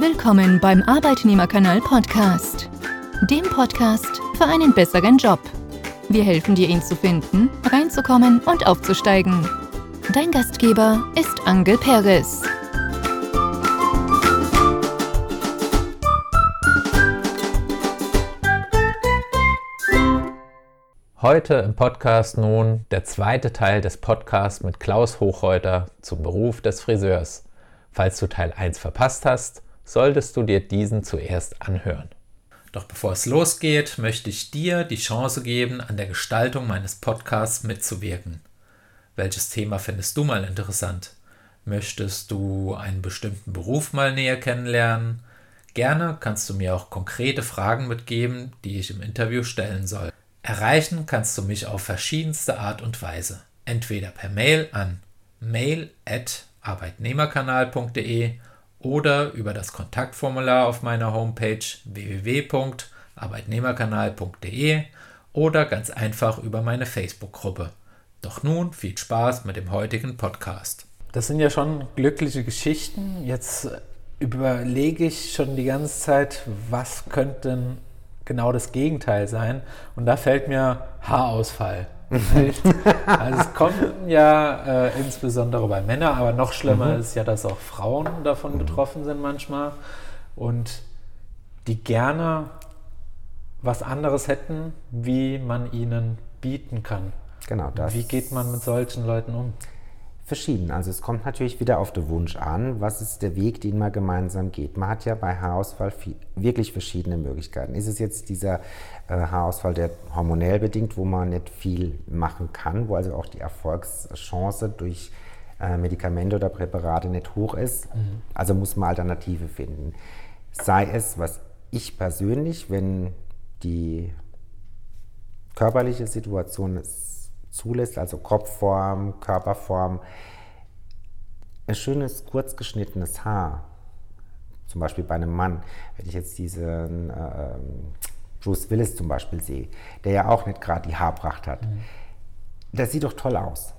Willkommen beim Arbeitnehmerkanal Podcast, dem Podcast für einen besseren Job. Wir helfen dir, ihn zu finden, reinzukommen und aufzusteigen. Dein Gastgeber ist Angel Perez. Heute im Podcast nun der zweite Teil des Podcasts mit Klaus Hochreuter zum Beruf des Friseurs. Falls du Teil 1 verpasst hast, solltest du dir diesen zuerst anhören. Doch bevor es losgeht, möchte ich dir die Chance geben, an der Gestaltung meines Podcasts mitzuwirken. Welches Thema findest du mal interessant? Möchtest du einen bestimmten Beruf mal näher kennenlernen? Gerne kannst du mir auch konkrete Fragen mitgeben, die ich im Interview stellen soll. Erreichen kannst du mich auf verschiedenste Art und Weise. Entweder per Mail an mail@arbeitnehmerkanal.de oder über das Kontaktformular auf meiner Homepage www.arbeitnehmerkanal.de oder ganz einfach über meine Facebook-Gruppe. Doch nun viel Spaß mit dem heutigen Podcast. Das sind ja schon glückliche Geschichten. Jetzt überlege ich schon die ganze Zeit, was könnte denn genau das Gegenteil sein. Und da fällt mir Haarausfall. Also es kommt ja äh, insbesondere bei Männern, aber noch schlimmer mhm. ist ja, dass auch Frauen davon betroffen sind manchmal und die gerne was anderes hätten, wie man ihnen bieten kann. Genau das. Wie geht man mit solchen Leuten um? Verschieden. Also es kommt natürlich wieder auf den Wunsch an, was ist der Weg, den man gemeinsam geht. Man hat ja bei Haarausfall viel, wirklich verschiedene Möglichkeiten. Ist es jetzt dieser äh, Haarausfall, der hormonell bedingt, wo man nicht viel machen kann, wo also auch die Erfolgschance durch äh, Medikamente oder Präparate nicht hoch ist? Mhm. Also muss man Alternative finden. Sei es, was ich persönlich, wenn die körperliche Situation es zulässt, also Kopfform, Körperform. Ein schönes, kurz geschnittenes Haar, zum Beispiel bei einem Mann, wenn ich jetzt diesen äh, Bruce Willis zum Beispiel sehe, der ja auch nicht gerade die Haarpracht hat, mhm. das sieht doch toll aus.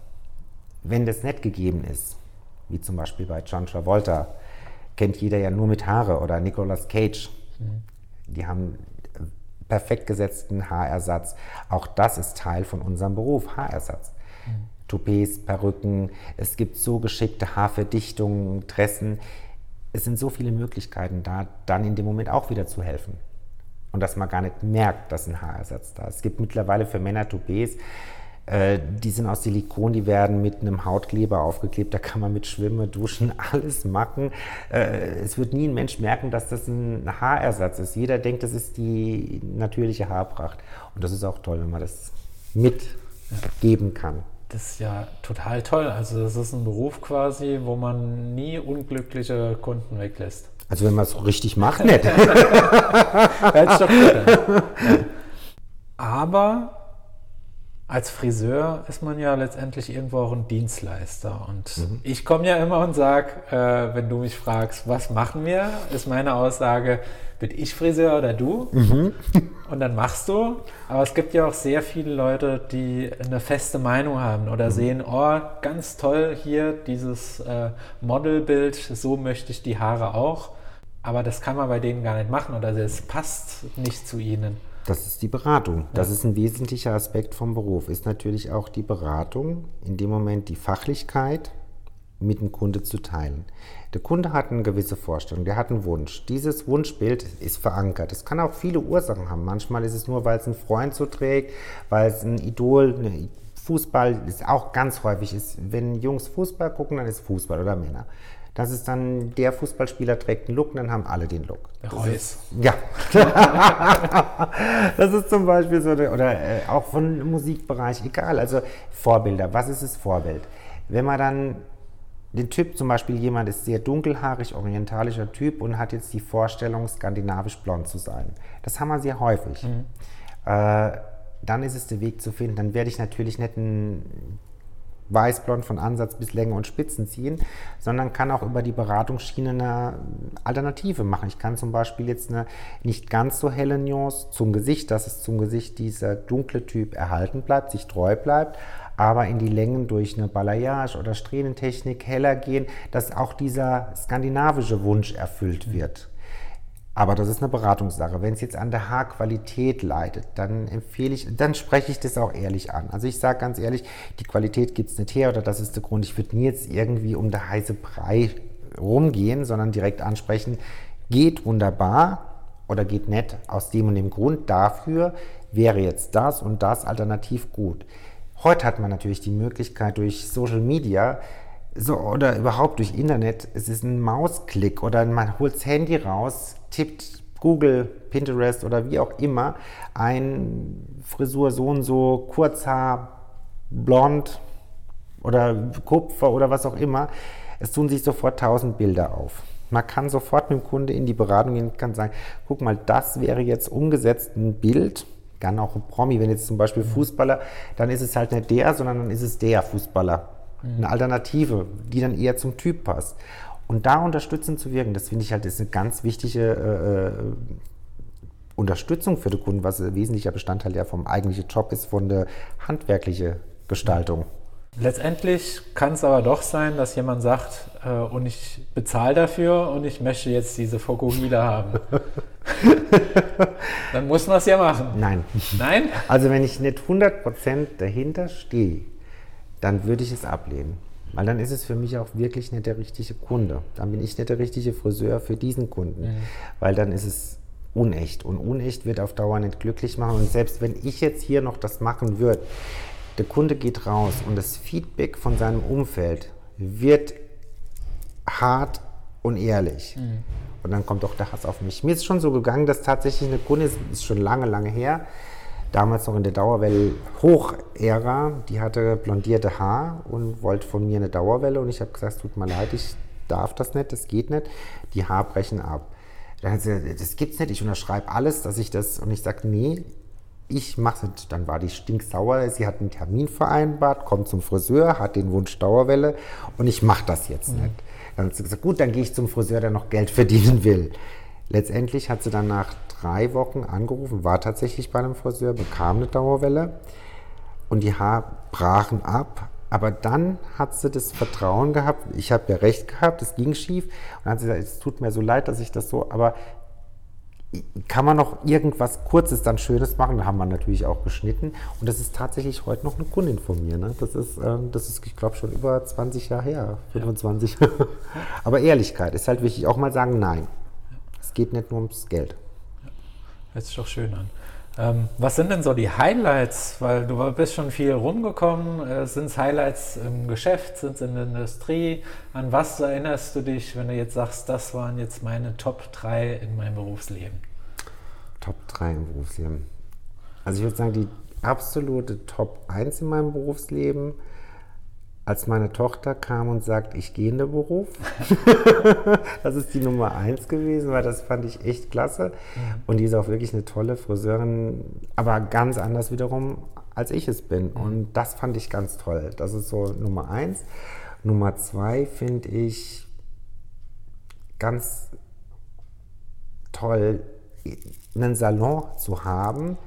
Wenn das nicht gegeben ist, wie zum Beispiel bei John Travolta, kennt jeder ja nur mit Haare oder Nicolas Cage. Mhm. Die haben perfekt gesetzten Haarersatz. Auch das ist Teil von unserem Beruf, Haarersatz. Mhm. Toupets, Perücken, es gibt so geschickte Haarverdichtungen, Dressen. Es sind so viele Möglichkeiten da, dann in dem Moment auch wieder zu helfen. Und dass man gar nicht merkt, dass ein Haarersatz da ist. Es gibt mittlerweile für Männer Toupets, äh, die sind aus Silikon, die werden mit einem Hautkleber aufgeklebt, da kann man mit Schwimmen, Duschen, alles machen. Äh, es wird nie ein Mensch merken, dass das ein Haarersatz ist. Jeder denkt, das ist die natürliche Haarpracht. Und das ist auch toll, wenn man das mitgeben kann. Das ist ja total toll. Also das ist ein Beruf quasi, wo man nie unglückliche Kunden weglässt. Also wenn man es richtig macht, nicht. Aber als Friseur ist man ja letztendlich irgendwo auch ein Dienstleister. Und mhm. ich komme ja immer und sage, äh, wenn du mich fragst, was machen wir, ist meine Aussage, bin ich Friseur oder du? Mhm. Und dann machst du. Aber es gibt ja auch sehr viele Leute, die eine feste Meinung haben oder mhm. sehen, oh, ganz toll hier dieses äh, Modelbild, so möchte ich die Haare auch. Aber das kann man bei denen gar nicht machen oder es passt nicht zu ihnen. Das ist die Beratung. Das ist ein wesentlicher Aspekt vom Beruf. Ist natürlich auch die Beratung, in dem Moment die Fachlichkeit mit dem Kunde zu teilen. Der Kunde hat eine gewisse Vorstellung, der hat einen Wunsch. Dieses Wunschbild ist verankert. Es kann auch viele Ursachen haben. Manchmal ist es nur, weil es ein Freund so trägt, weil es ein Idol, eine Fußball ist auch ganz häufig ist. Wenn Jungs Fußball gucken, dann ist Fußball oder Männer. Das ist dann, der Fußballspieler trägt einen Look und dann haben alle den Look. Reus. Ja. das ist zum Beispiel so, oder äh, auch von Musikbereich, egal. Also Vorbilder, was ist das Vorbild? Wenn man dann den Typ, zum Beispiel jemand ist sehr dunkelhaarig, orientalischer Typ und hat jetzt die Vorstellung, skandinavisch blond zu sein. Das haben wir sehr häufig. Mhm. Äh, dann ist es der Weg zu finden. Dann werde ich natürlich nicht einen weißblond von Ansatz bis Länge und Spitzen ziehen, sondern kann auch über die Beratungsschiene eine Alternative machen. Ich kann zum Beispiel jetzt eine nicht ganz so helle Nuance zum Gesicht, dass es zum Gesicht dieser dunkle Typ erhalten bleibt, sich treu bleibt, aber in die Längen durch eine Balayage oder Strähnentechnik heller gehen, dass auch dieser skandinavische Wunsch erfüllt wird. Aber das ist eine Beratungssache. Wenn es jetzt an der Haarqualität leidet, dann empfehle ich, dann spreche ich das auch ehrlich an. Also ich sage ganz ehrlich, die Qualität gibt es nicht her oder das ist der Grund. Ich würde nie jetzt irgendwie um der heiße Brei rumgehen, sondern direkt ansprechen, geht wunderbar oder geht nett aus dem und dem Grund. Dafür wäre jetzt das und das alternativ gut. Heute hat man natürlich die Möglichkeit durch Social Media so, oder überhaupt durch Internet, es ist ein Mausklick oder man holt das Handy raus, tippt Google, Pinterest oder wie auch immer ein Frisur so und so, Kurzhaar, blond oder Kupfer oder was auch immer. Es tun sich sofort tausend Bilder auf. Man kann sofort mit dem Kunde in die Beratung gehen und kann sagen, guck mal, das wäre jetzt umgesetzt ein Bild, kann auch ein Promi, wenn jetzt zum Beispiel Fußballer, dann ist es halt nicht der, sondern dann ist es der Fußballer. Eine Alternative, die dann eher zum Typ passt. Und da unterstützend zu wirken, das finde ich halt ist eine ganz wichtige äh, äh, Unterstützung für den Kunden, was ein wesentlicher Bestandteil ja vom eigentlichen Job ist, von der handwerklichen Gestaltung. Letztendlich kann es aber doch sein, dass jemand sagt, äh, und ich bezahle dafür und ich möchte jetzt diese Fokuhila haben. Dann muss man es ja machen. Nein. Nein? Also wenn ich nicht 100% dahinter stehe, dann würde ich es ablehnen. Weil dann ist es für mich auch wirklich nicht der richtige Kunde. Dann bin ich nicht der richtige Friseur für diesen Kunden. Mhm. Weil dann ist es unecht. Und unecht wird auf Dauer nicht glücklich machen. Und selbst wenn ich jetzt hier noch das machen würde, der Kunde geht raus und das Feedback von seinem Umfeld wird hart und ehrlich. Mhm. Und dann kommt auch der Hass auf mich. Mir ist schon so gegangen, dass tatsächlich eine Kunde, ist, ist schon lange, lange her, damals noch in der Dauerwelle Hochära, die hatte blondierte Haar und wollte von mir eine Dauerwelle und ich habe gesagt, tut mir leid, ich darf das nicht, das geht nicht, die Haare brechen ab. Dann hat sie gesagt, das gibt's nicht, ich unterschreibe alles, dass ich das und ich sage, nee, ich mache es. Dann war die stinksauer, sie hat einen Termin vereinbart, kommt zum Friseur, hat den Wunsch Dauerwelle und ich mache das jetzt mhm. nicht. Dann hat sie gesagt, gut, dann gehe ich zum Friseur, der noch Geld verdienen will. Letztendlich hat sie dann nach drei Wochen angerufen, war tatsächlich bei einem Friseur, bekam eine Dauerwelle und die Haare brachen ab. Aber dann hat sie das Vertrauen gehabt, ich habe ja recht gehabt, es ging schief. Und dann hat sie gesagt, es tut mir so leid, dass ich das so, aber kann man noch irgendwas Kurzes dann Schönes machen? Da haben wir natürlich auch geschnitten. Und das ist tatsächlich heute noch eine Kundin von mir. Ne? Das ist, ähm, das ist ich glaube, schon über 20 Jahre her, 25. Ja. aber Ehrlichkeit ist halt wichtig. Auch mal sagen, nein. Es geht nicht nur ums Geld. Hört sich doch schön an. Ähm, was sind denn so die Highlights? Weil du bist schon viel rumgekommen. Äh, sind es Highlights im Geschäft? Sind es in der Industrie? An was erinnerst du dich, wenn du jetzt sagst, das waren jetzt meine Top 3 in meinem Berufsleben? Top 3 im Berufsleben. Also ich würde sagen, die absolute Top 1 in meinem Berufsleben als meine Tochter kam und sagt, ich gehe in den Beruf. das ist die Nummer eins gewesen, weil das fand ich echt klasse. Und die ist auch wirklich eine tolle Friseurin, aber ganz anders wiederum, als ich es bin. Und das fand ich ganz toll. Das ist so Nummer eins. Nummer zwei finde ich ganz toll, einen Salon zu haben,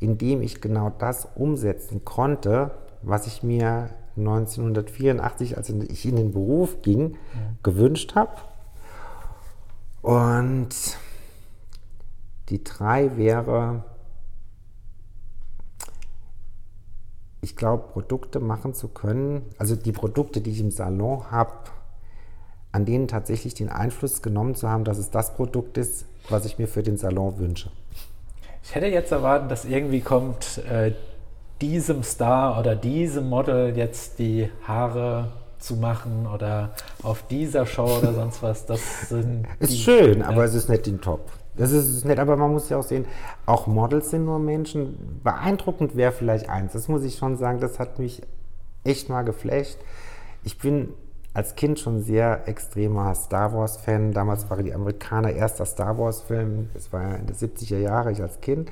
in dem ich genau das umsetzen konnte, was ich mir 1984, als ich in den Beruf ging, ja. gewünscht habe. Und die drei wäre, ich glaube, Produkte machen zu können, also die Produkte, die ich im Salon habe, an denen tatsächlich den Einfluss genommen zu haben, dass es das Produkt ist, was ich mir für den Salon wünsche. Ich hätte jetzt erwartet, dass irgendwie kommt, äh, diesem Star oder diesem Model jetzt die Haare zu machen oder auf dieser Show oder sonst was. Das sind ist schön, ja. aber es ist nicht den Top. Das ist es nicht, aber man muss ja auch sehen, auch Models sind nur Menschen. Beeindruckend wäre vielleicht eins. Das muss ich schon sagen, das hat mich echt mal geflasht. Ich bin als Kind schon sehr extremer Star Wars-Fan. Damals waren die Amerikaner erster Star Wars-Film. Das war ja in den 70er Jahren, ich als Kind.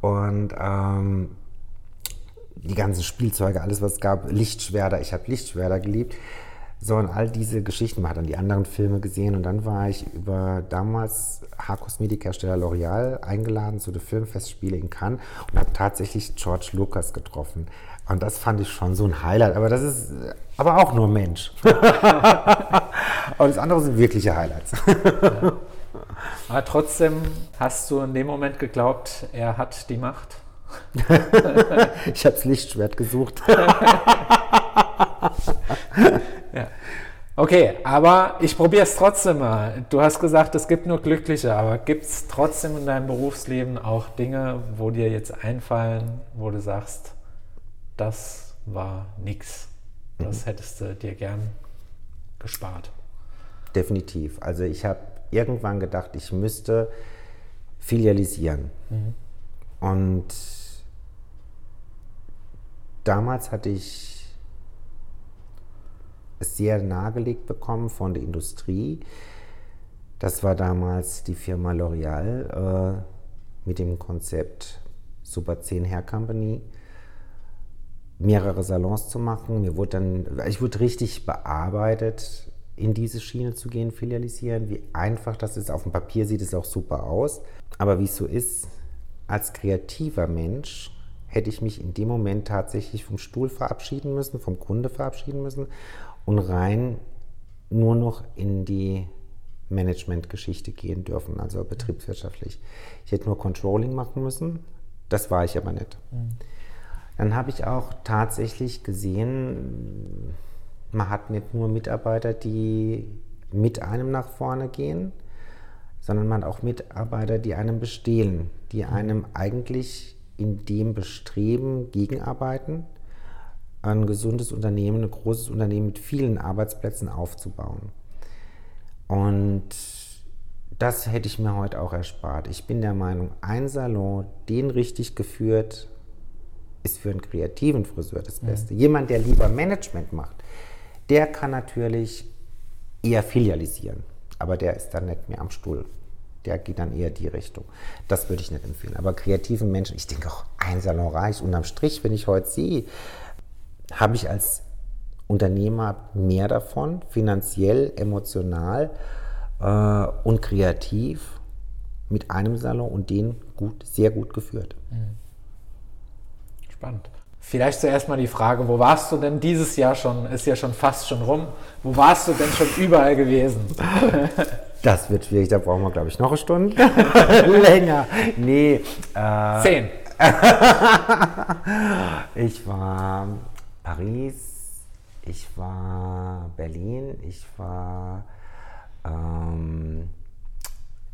Und ähm, die ganzen Spielzeuge, alles was es gab, Lichtschwerter, ich habe Lichtschwerter geliebt. So, und all diese Geschichten, man hat dann die anderen Filme gesehen und dann war ich über damals Haarkosmetikhersteller L'Oreal eingeladen zu den Filmfestspielen in Cannes und habe tatsächlich George Lucas getroffen. Und das fand ich schon so ein Highlight. Aber das ist aber auch nur Mensch. Und das andere sind wirkliche Highlights. Aber trotzdem hast du in dem Moment geglaubt, er hat die Macht. ich habe das Lichtschwert gesucht. ja. Okay, aber ich probiere es trotzdem mal. Du hast gesagt, es gibt nur Glückliche, aber gibt es trotzdem in deinem Berufsleben auch Dinge, wo dir jetzt einfallen, wo du sagst, das war nix. Das mhm. hättest du dir gern gespart. Definitiv. Also ich habe irgendwann gedacht, ich müsste filialisieren. Mhm. Und damals hatte ich es sehr nahegelegt bekommen von der Industrie. Das war damals die Firma L'Oreal äh, mit dem Konzept Super 10 Hair Company mehrere Salons zu machen. Mir wurde dann, ich wurde richtig bearbeitet, in diese Schiene zu gehen, filialisieren. Wie einfach das ist. Auf dem Papier sieht es auch super aus. Aber wie es so ist, als kreativer Mensch hätte ich mich in dem Moment tatsächlich vom Stuhl verabschieden müssen, vom Kunde verabschieden müssen und rein nur noch in die Management-Geschichte gehen dürfen, also betriebswirtschaftlich. Ich hätte nur Controlling machen müssen, das war ich aber nicht. Mhm. Dann habe ich auch tatsächlich gesehen, man hat nicht nur Mitarbeiter, die mit einem nach vorne gehen, sondern man hat auch Mitarbeiter, die einem bestehlen, die einem eigentlich in dem Bestreben gegenarbeiten, ein gesundes Unternehmen, ein großes Unternehmen mit vielen Arbeitsplätzen aufzubauen. Und das hätte ich mir heute auch erspart. Ich bin der Meinung, ein Salon, den richtig geführt, ist für einen kreativen Friseur das Beste. Mhm. Jemand, der lieber Management macht, der kann natürlich eher filialisieren, aber der ist dann nicht mehr am Stuhl. Der geht dann eher die Richtung. Das würde ich nicht empfehlen. Aber kreativen Menschen, ich denke auch, ein Salon reicht. Unterm Strich, wenn ich heute sehe, habe ich als Unternehmer mehr davon, finanziell, emotional äh, und kreativ mit einem Salon und den gut, sehr gut geführt. Mhm. Spannend. Vielleicht zuerst mal die Frage, wo warst du denn dieses Jahr schon? Ist ja schon fast schon rum. Wo warst du denn schon überall gewesen? Das wird schwierig, da brauchen wir, glaube ich, noch eine Stunde. Länger. Nee. Äh, Zehn. ich war Paris, ich war Berlin, ich war ähm,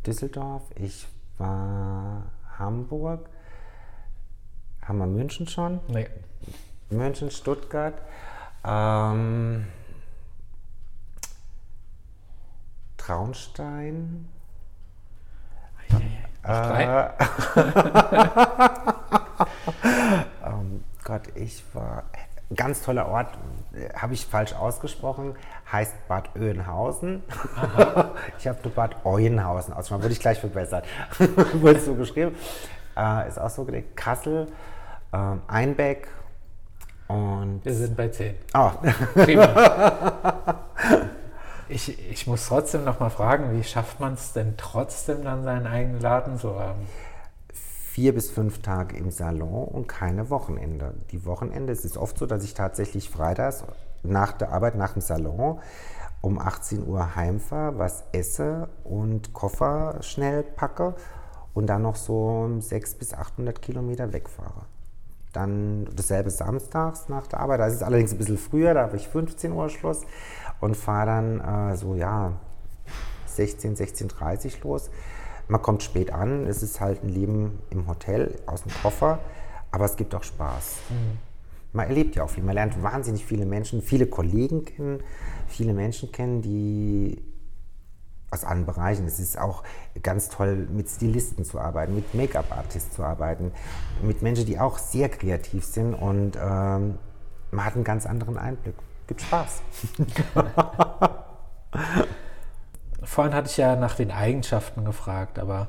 Düsseldorf, ich war Hamburg, haben wir München schon? Nee. München, Stuttgart. Ähm, Traunstein. Äh, ähm, Gott, ich war. Ganz toller Ort, habe ich falsch ausgesprochen, heißt Bad Oeynhausen. ich habe nur Bad Oeynhausen ausgesprochen, wurde ich gleich verbessert. wurde so geschrieben. Äh, ist auch so gelegt. Kassel, ähm, Einbeck und. Wir sind bei 10. Oh. Prima. Ich, ich muss trotzdem noch mal fragen, wie schafft man es denn trotzdem dann seinen eigenen Laden zu haben? Vier bis fünf Tage im Salon und keine Wochenende. Die Wochenende, es ist oft so, dass ich tatsächlich freitags nach der Arbeit, nach dem Salon, um 18 Uhr heimfahre, was esse und Koffer schnell packe und dann noch so 600 bis 800 Kilometer wegfahre. Dann dasselbe samstags nach der Arbeit. Da ist es allerdings ein bisschen früher, da habe ich 15 Uhr Schluss und fahre dann äh, so, ja, 16, 16.30 los. Man kommt spät an, es ist halt ein Leben im Hotel, aus dem Koffer, aber es gibt auch Spaß. Mhm. Man erlebt ja auch viel, man lernt wahnsinnig viele Menschen, viele Kollegen kennen, viele Menschen kennen, die aus allen Bereichen. Es ist auch ganz toll, mit Stilisten zu arbeiten, mit Make-up-Artists zu arbeiten, mit Menschen, die auch sehr kreativ sind und ähm, man hat einen ganz anderen Einblick. Gibt Spaß. Vorhin hatte ich ja nach den Eigenschaften gefragt, aber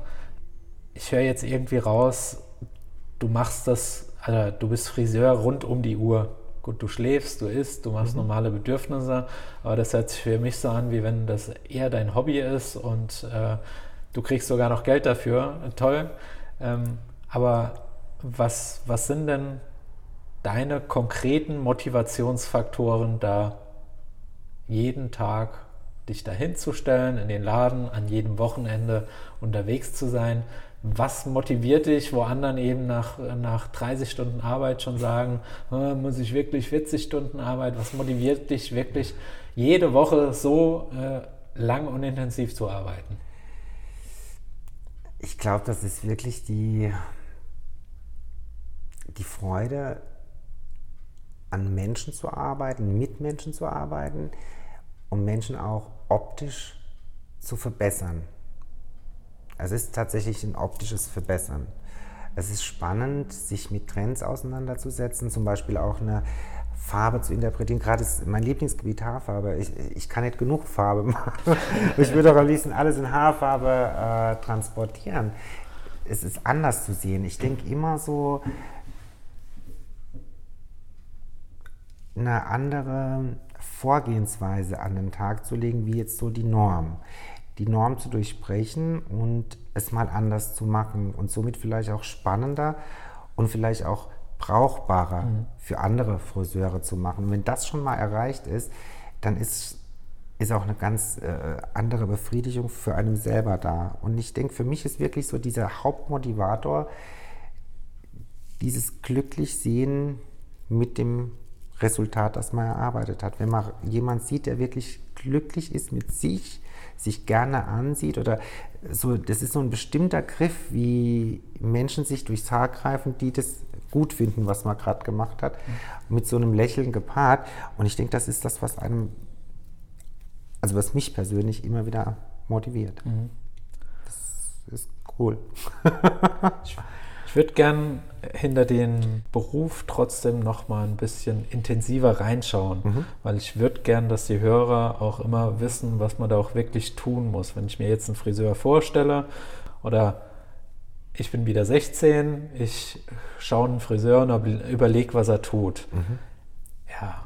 ich höre jetzt irgendwie raus, du machst das, also du bist Friseur rund um die Uhr. Gut, du schläfst, du isst, du machst mhm. normale Bedürfnisse, aber das hört sich für mich so an, wie wenn das eher dein Hobby ist und äh, du kriegst sogar noch Geld dafür. Toll. Ähm, aber was, was sind denn deine konkreten Motivationsfaktoren, da jeden Tag dich dahin zu stellen, in den Laden, an jedem Wochenende unterwegs zu sein? Was motiviert dich, wo anderen eben nach, nach 30 Stunden Arbeit schon sagen, muss ich wirklich 40 Stunden Arbeit? Was motiviert dich wirklich, jede Woche so äh, lang und intensiv zu arbeiten? Ich glaube, das ist wirklich die, die Freude, an Menschen zu arbeiten, mit Menschen zu arbeiten, um Menschen auch optisch zu verbessern. Es ist tatsächlich ein optisches Verbessern. Es ist spannend, sich mit Trends auseinanderzusetzen, zum Beispiel auch eine Farbe zu interpretieren. Gerade ist mein Lieblingsgebiet Haarfarbe. Ich, ich kann nicht genug Farbe machen. ich würde auch am liebsten alles in Haarfarbe äh, transportieren. Es ist anders zu sehen. Ich denke immer so, eine andere Vorgehensweise an den Tag zu legen, wie jetzt so die Norm. Die Norm zu durchbrechen und es mal anders zu machen und somit vielleicht auch spannender und vielleicht auch brauchbarer mhm. für andere Friseure zu machen. Und wenn das schon mal erreicht ist, dann ist, ist auch eine ganz äh, andere Befriedigung für einen selber da. Und ich denke, für mich ist wirklich so dieser Hauptmotivator, dieses Glücklichsehen mit dem Resultat, das man erarbeitet hat. Wenn man jemand sieht, der wirklich glücklich ist mit sich, sich gerne ansieht oder so, das ist so ein bestimmter Griff, wie Menschen sich durchs Haar greifen, die das gut finden, was man gerade gemacht hat, mhm. mit so einem Lächeln gepaart. Und ich denke, das ist das, was einem, also was mich persönlich immer wieder motiviert. Mhm. Das ist cool. Ich, würde gern hinter den Beruf trotzdem noch mal ein bisschen intensiver reinschauen, mhm. weil ich würde gern, dass die Hörer auch immer wissen, was man da auch wirklich tun muss. Wenn ich mir jetzt einen Friseur vorstelle oder ich bin wieder 16, ich schaue einen Friseur und überlege, was er tut. Mhm. Ja,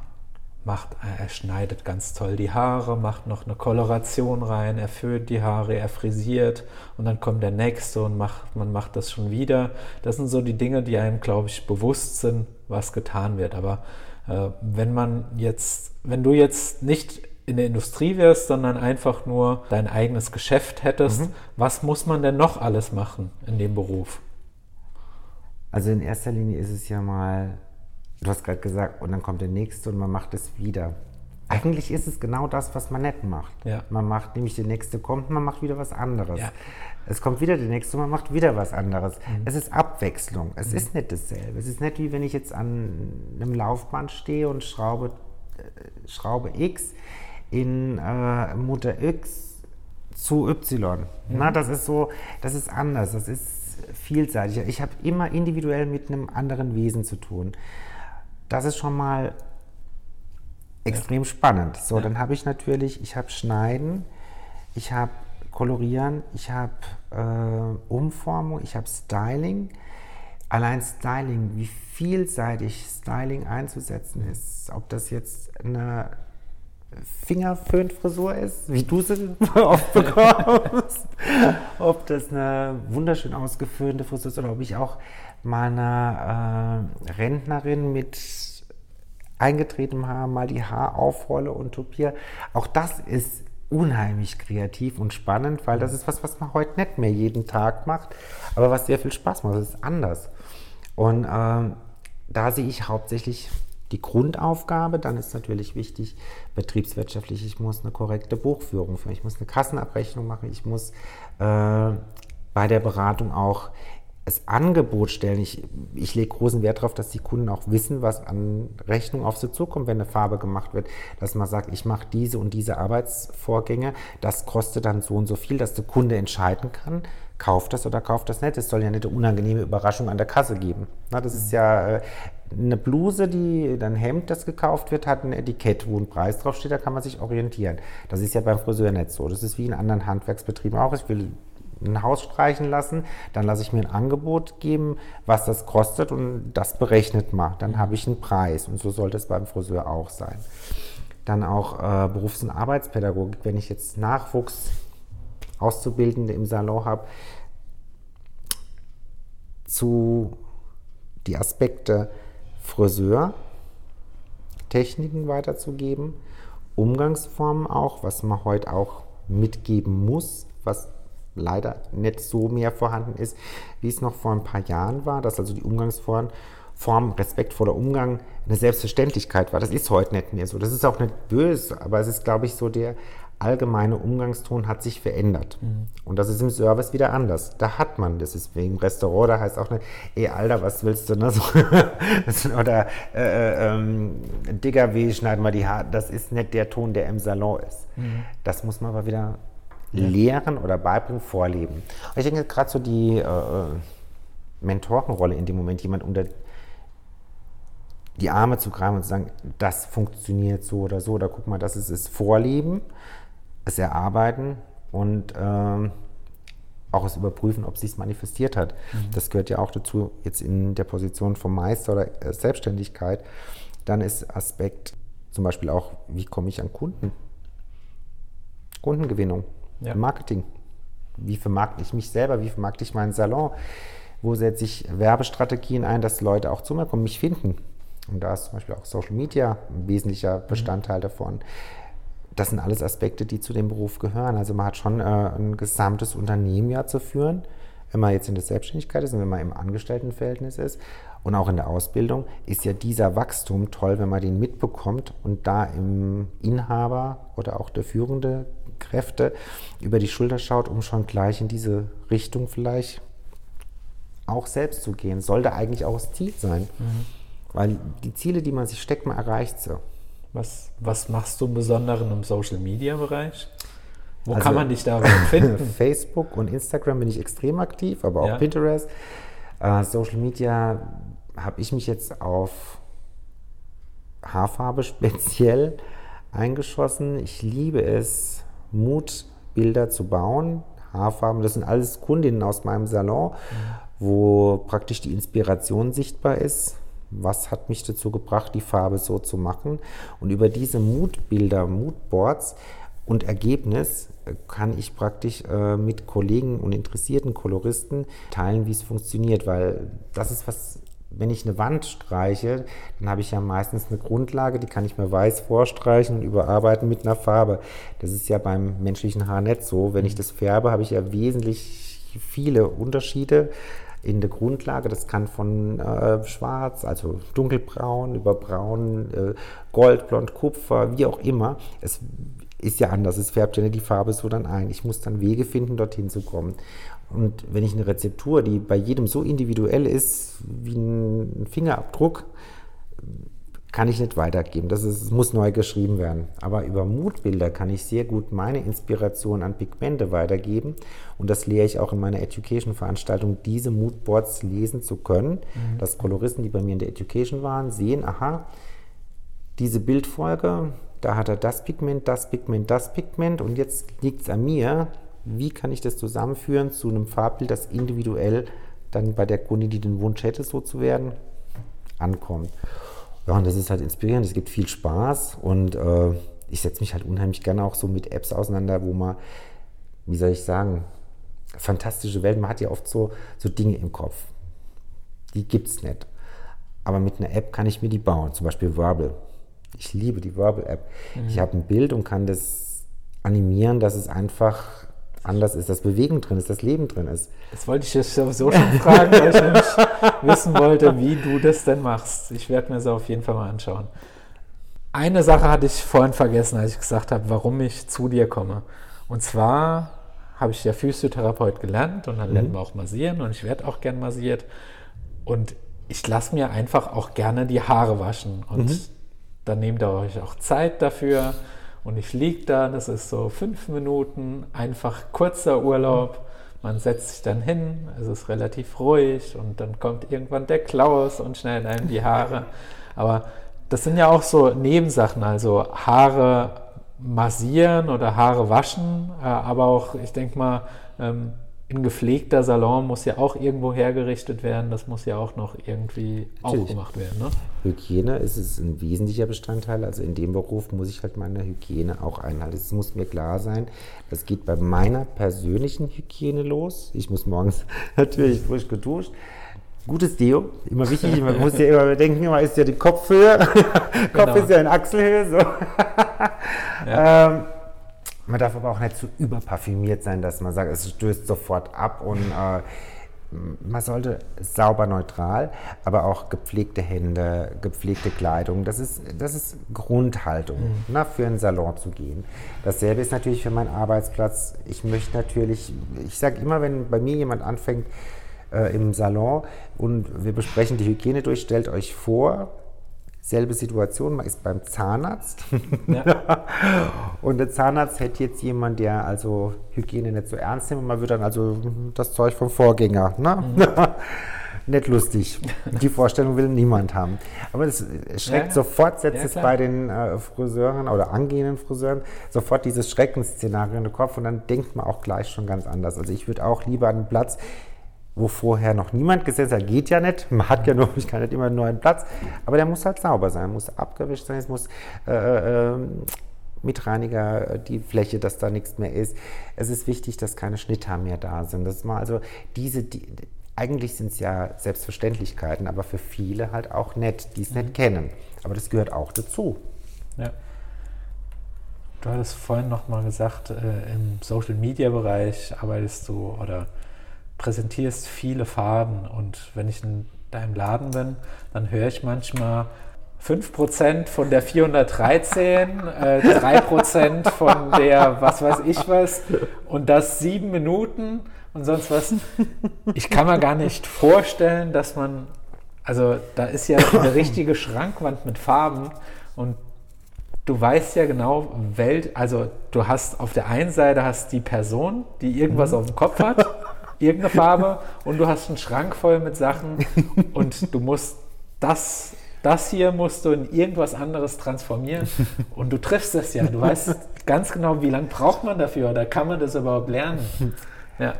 macht, er schneidet ganz toll die Haare, macht noch eine Koloration rein, er föhnt die Haare, er frisiert und dann kommt der nächste und macht, man macht das schon wieder. Das sind so die Dinge, die einem, glaube ich, bewusst sind, was getan wird. Aber äh, wenn man jetzt, wenn du jetzt nicht in der Industrie wärst, sondern einfach nur dein eigenes Geschäft hättest, mhm. was muss man denn noch alles machen in dem Beruf? Also in erster Linie ist es ja mal, du hast gerade gesagt, und dann kommt der nächste und man macht es wieder. Eigentlich ist es genau das, was man nicht macht. Ja. Man macht nämlich, der nächste kommt, man macht wieder was anderes. Ja. Es kommt wieder der nächste und man macht wieder was anderes. Mhm. Es ist Abwechslung. Es mhm. ist nicht dasselbe. Es ist nicht wie wenn ich jetzt an einem Laufband stehe und schraube, äh, schraube X in äh, Mutter X zu Y. Mhm. Na, das ist so, das ist anders, das ist vielseitiger. Ich habe immer individuell mit einem anderen Wesen zu tun. Das ist schon mal extrem ja. spannend. So, ja. dann habe ich natürlich, ich habe Schneiden, ich habe Kolorieren, ich habe äh, Umformung, ich habe Styling. Allein Styling, wie vielseitig Styling einzusetzen ist, ob das jetzt eine Fingerföhnfrisur ist, wie du sie oft bekommst. ob das eine wunderschön ausgeföhnte Frisur ist oder ob ich auch mal eine äh, Rentnerin mit eingetretenem Haar mal die Haar aufrolle und topiere. Auch das ist unheimlich kreativ und spannend, weil das ist was, was man heute nicht mehr jeden Tag macht, aber was sehr viel Spaß macht. Das ist anders. Und äh, da sehe ich hauptsächlich die Grundaufgabe. Dann ist natürlich wichtig, betriebswirtschaftlich, ich muss eine korrekte Buchführung führen, ich muss eine Kassenabrechnung machen, ich muss äh, bei der Beratung auch das Angebot stellen. Ich, ich lege großen Wert darauf, dass die Kunden auch wissen, was an Rechnung auf sie zukommt, wenn eine Farbe gemacht wird. Dass man sagt, ich mache diese und diese Arbeitsvorgänge, das kostet dann so und so viel, dass der Kunde entscheiden kann, kauft das oder kauft das nicht. Es soll ja nicht eine unangenehme Überraschung an der Kasse geben. Na, das ist ja äh, eine Bluse, die, ein Hemd, das gekauft wird, hat ein Etikett, wo ein Preis draufsteht, da kann man sich orientieren. Das ist ja beim Friseur nicht so. Das ist wie in anderen Handwerksbetrieben auch. Ich will ein Haus streichen lassen, dann lasse ich mir ein Angebot geben, was das kostet und das berechnet man. Dann habe ich einen Preis und so sollte es beim Friseur auch sein. Dann auch äh, Berufs- und Arbeitspädagogik, wenn ich jetzt Nachwuchs Auszubildende im Salon habe, zu die Aspekte Friseur, Techniken weiterzugeben, Umgangsformen auch, was man heute auch mitgeben muss, was leider nicht so mehr vorhanden ist, wie es noch vor ein paar Jahren war, dass also die Umgangsform Form, respektvoller Umgang eine Selbstverständlichkeit war. Das ist heute nicht mehr so. Das ist auch nicht böse, aber es ist, glaube ich, so der allgemeine Umgangston hat sich verändert. Mhm. Und das ist im Service wieder anders. Da hat man, das ist im Restaurant, da heißt auch nicht, ey Alter, was willst du? Ne? So, oder äh, ähm, Digga, wie schneiden wir die Haare? Das ist nicht der Ton, der im Salon ist. Mhm. Das muss man aber wieder lehren oder beibringen, vorleben. Und ich denke gerade so die äh, Mentorenrolle in dem Moment, jemand unter die Arme zu greifen und zu sagen, das funktioniert so oder so, oder guck mal, das ist es Vorleben es erarbeiten und ähm, auch es überprüfen, ob es sich manifestiert hat. Mhm. Das gehört ja auch dazu, jetzt in der Position vom Meister oder äh, Selbstständigkeit. Dann ist Aspekt zum Beispiel auch, wie komme ich an Kunden? Kundengewinnung, ja. Marketing. Wie vermarkte ich mich selber? Wie vermarkte ich meinen Salon? Wo setze ich Werbestrategien ein, dass Leute auch zu mir kommen, mich finden? Und da ist zum Beispiel auch Social Media ein wesentlicher mhm. Bestandteil mhm. davon das sind alles Aspekte, die zu dem Beruf gehören. Also man hat schon äh, ein gesamtes Unternehmen ja zu führen, wenn man jetzt in der Selbstständigkeit ist und wenn man im Angestelltenverhältnis ist und auch in der Ausbildung, ist ja dieser Wachstum toll, wenn man den mitbekommt und da im Inhaber oder auch der führende Kräfte über die Schulter schaut, um schon gleich in diese Richtung vielleicht auch selbst zu gehen. Sollte eigentlich auch das Ziel sein. Mhm. Weil die Ziele, die man sich steckt, man erreicht sie. Was, was machst du im Besonderen im Social Media Bereich? Wo also, kann man dich da finden? Facebook und Instagram bin ich extrem aktiv, aber auch ja. Pinterest. Uh, Social Media habe ich mich jetzt auf Haarfarbe speziell eingeschossen. Ich liebe es, Mutbilder zu bauen. Haarfarben, das sind alles Kundinnen aus meinem Salon, wo praktisch die Inspiration sichtbar ist was hat mich dazu gebracht, die Farbe so zu machen. Und über diese Moodbilder, Moodboards und Ergebnis äh, kann ich praktisch äh, mit Kollegen und interessierten Koloristen teilen, wie es funktioniert, weil das ist was, wenn ich eine Wand streiche, dann habe ich ja meistens eine Grundlage, die kann ich mir weiß vorstreichen und überarbeiten mit einer Farbe. Das ist ja beim menschlichen Haar nicht so. Wenn ich das färbe, habe ich ja wesentlich viele Unterschiede in der Grundlage. Das kann von äh, schwarz, also dunkelbraun, über braun, äh, gold, blond, kupfer, wie auch immer. Es ist ja anders. Es färbt ja nicht die Farbe so dann ein. Ich muss dann Wege finden, dorthin zu kommen. Und wenn ich eine Rezeptur, die bei jedem so individuell ist wie ein Fingerabdruck, kann ich nicht weitergeben. Das ist, muss neu geschrieben werden. Aber über Moodbilder kann ich sehr gut meine Inspiration an Pigmente weitergeben. Und das lehre ich auch in meiner Education-Veranstaltung, diese Moodboards lesen zu können. Mhm. Dass Koloristen, die bei mir in der Education waren, sehen, aha, diese Bildfolge, da hat er das Pigment, das Pigment, das Pigment. Und jetzt liegt es an mir, wie kann ich das zusammenführen zu einem Farbbild, das individuell dann bei der Kundin, die den Wunsch hätte, so zu werden, ankommt. Ja, und das ist halt inspirierend, es gibt viel Spaß und äh, ich setze mich halt unheimlich gerne auch so mit Apps auseinander, wo man, wie soll ich sagen, fantastische Welt, man hat ja oft so, so Dinge im Kopf. Die gibt es nicht. Aber mit einer App kann ich mir die bauen, zum Beispiel Verbal. Ich liebe die Verbal-App. Mhm. Ich habe ein Bild und kann das animieren, dass es einfach anders ist, dass Bewegung drin ist, dass Leben drin ist. Das wollte ich jetzt sowieso schon fragen, weil ich nämlich wissen wollte, wie du das denn machst. Ich werde mir das auf jeden Fall mal anschauen. Eine Sache hatte ich vorhin vergessen, als ich gesagt habe, warum ich zu dir komme. Und zwar habe ich ja Physiotherapeut gelernt und dann mhm. lernen wir auch massieren und ich werde auch gern massiert. Und ich lasse mir einfach auch gerne die Haare waschen. Und mhm. dann nehmt ihr euch auch Zeit dafür. Und ich liege da, das ist so fünf Minuten, einfach kurzer Urlaub. Man setzt sich dann hin, es ist relativ ruhig und dann kommt irgendwann der Klaus und schneidet einem die Haare. Aber das sind ja auch so Nebensachen, also Haare massieren oder Haare waschen, äh, aber auch, ich denke mal, ähm, ein gepflegter Salon muss ja auch irgendwo hergerichtet werden. Das muss ja auch noch irgendwie Natürlich. auch gemacht werden. Ne? Hygiene ist es ein wesentlicher Bestandteil. Also in dem Beruf muss ich halt meine Hygiene auch einhalten. Es muss mir klar sein, das geht bei meiner persönlichen Hygiene los. Ich muss morgens natürlich frisch geduscht. Gutes Deo, immer wichtig, man muss ja immer bedenken, immer ist ja die Kopfhöhe, Kopf genau. ist ja in Achselhöhe, so. Ja. ähm, man darf aber auch nicht zu überparfümiert sein, dass man sagt, es stößt sofort ab und äh, man sollte sauber neutral, aber auch gepflegte Hände, gepflegte Kleidung. Das ist, das ist Grundhaltung, mhm. na, für einen Salon zu gehen. Dasselbe ist natürlich für meinen Arbeitsplatz. Ich möchte natürlich, ich sage immer, wenn bei mir jemand anfängt äh, im Salon und wir besprechen die Hygiene durch, stellt euch vor, Selbe Situation, man ist beim Zahnarzt. Ja. und der Zahnarzt hätte jetzt jemand, der also Hygiene nicht so ernst nimmt, und man würde dann also das Zeug vom Vorgänger. Ne? Mhm. nicht lustig. Die Vorstellung will niemand haben. Aber es schreckt ja, sofort, setzt ja, es bei den äh, Friseuren oder angehenden Friseuren sofort dieses Schreckensszenario in den Kopf und dann denkt man auch gleich schon ganz anders. Also ich würde auch lieber einen Platz wo vorher noch niemand gesetzt hat, geht ja nicht. Man hat ja nur, ich kann nicht immer einen neuen Platz, aber der muss halt sauber sein, muss abgewischt sein, es muss äh, äh, mit Reiniger die Fläche, dass da nichts mehr ist. Es ist wichtig, dass keine Schnitter mehr da sind. Das mal also diese, die, eigentlich sind es ja Selbstverständlichkeiten, aber für viele halt auch nett, die es mhm. nicht kennen. Aber das gehört auch dazu. Ja. Du hattest vorhin nochmal gesagt, äh, im Social Media Bereich arbeitest du oder präsentierst viele Farben und wenn ich in deinem Laden bin, dann höre ich manchmal 5% von der 413, äh, 3% von der was weiß ich was und das sieben Minuten und sonst was. Ich kann mir gar nicht vorstellen, dass man, also da ist ja eine richtige Schrankwand mit Farben und du weißt ja genau, Welt, also du hast auf der einen Seite hast die Person, die irgendwas mhm. auf dem Kopf hat irgendeine Farbe und du hast einen Schrank voll mit Sachen und du musst das, das hier musst du in irgendwas anderes transformieren und du triffst es ja. Du weißt ganz genau, wie lange braucht man dafür oder kann man das überhaupt lernen. Ja.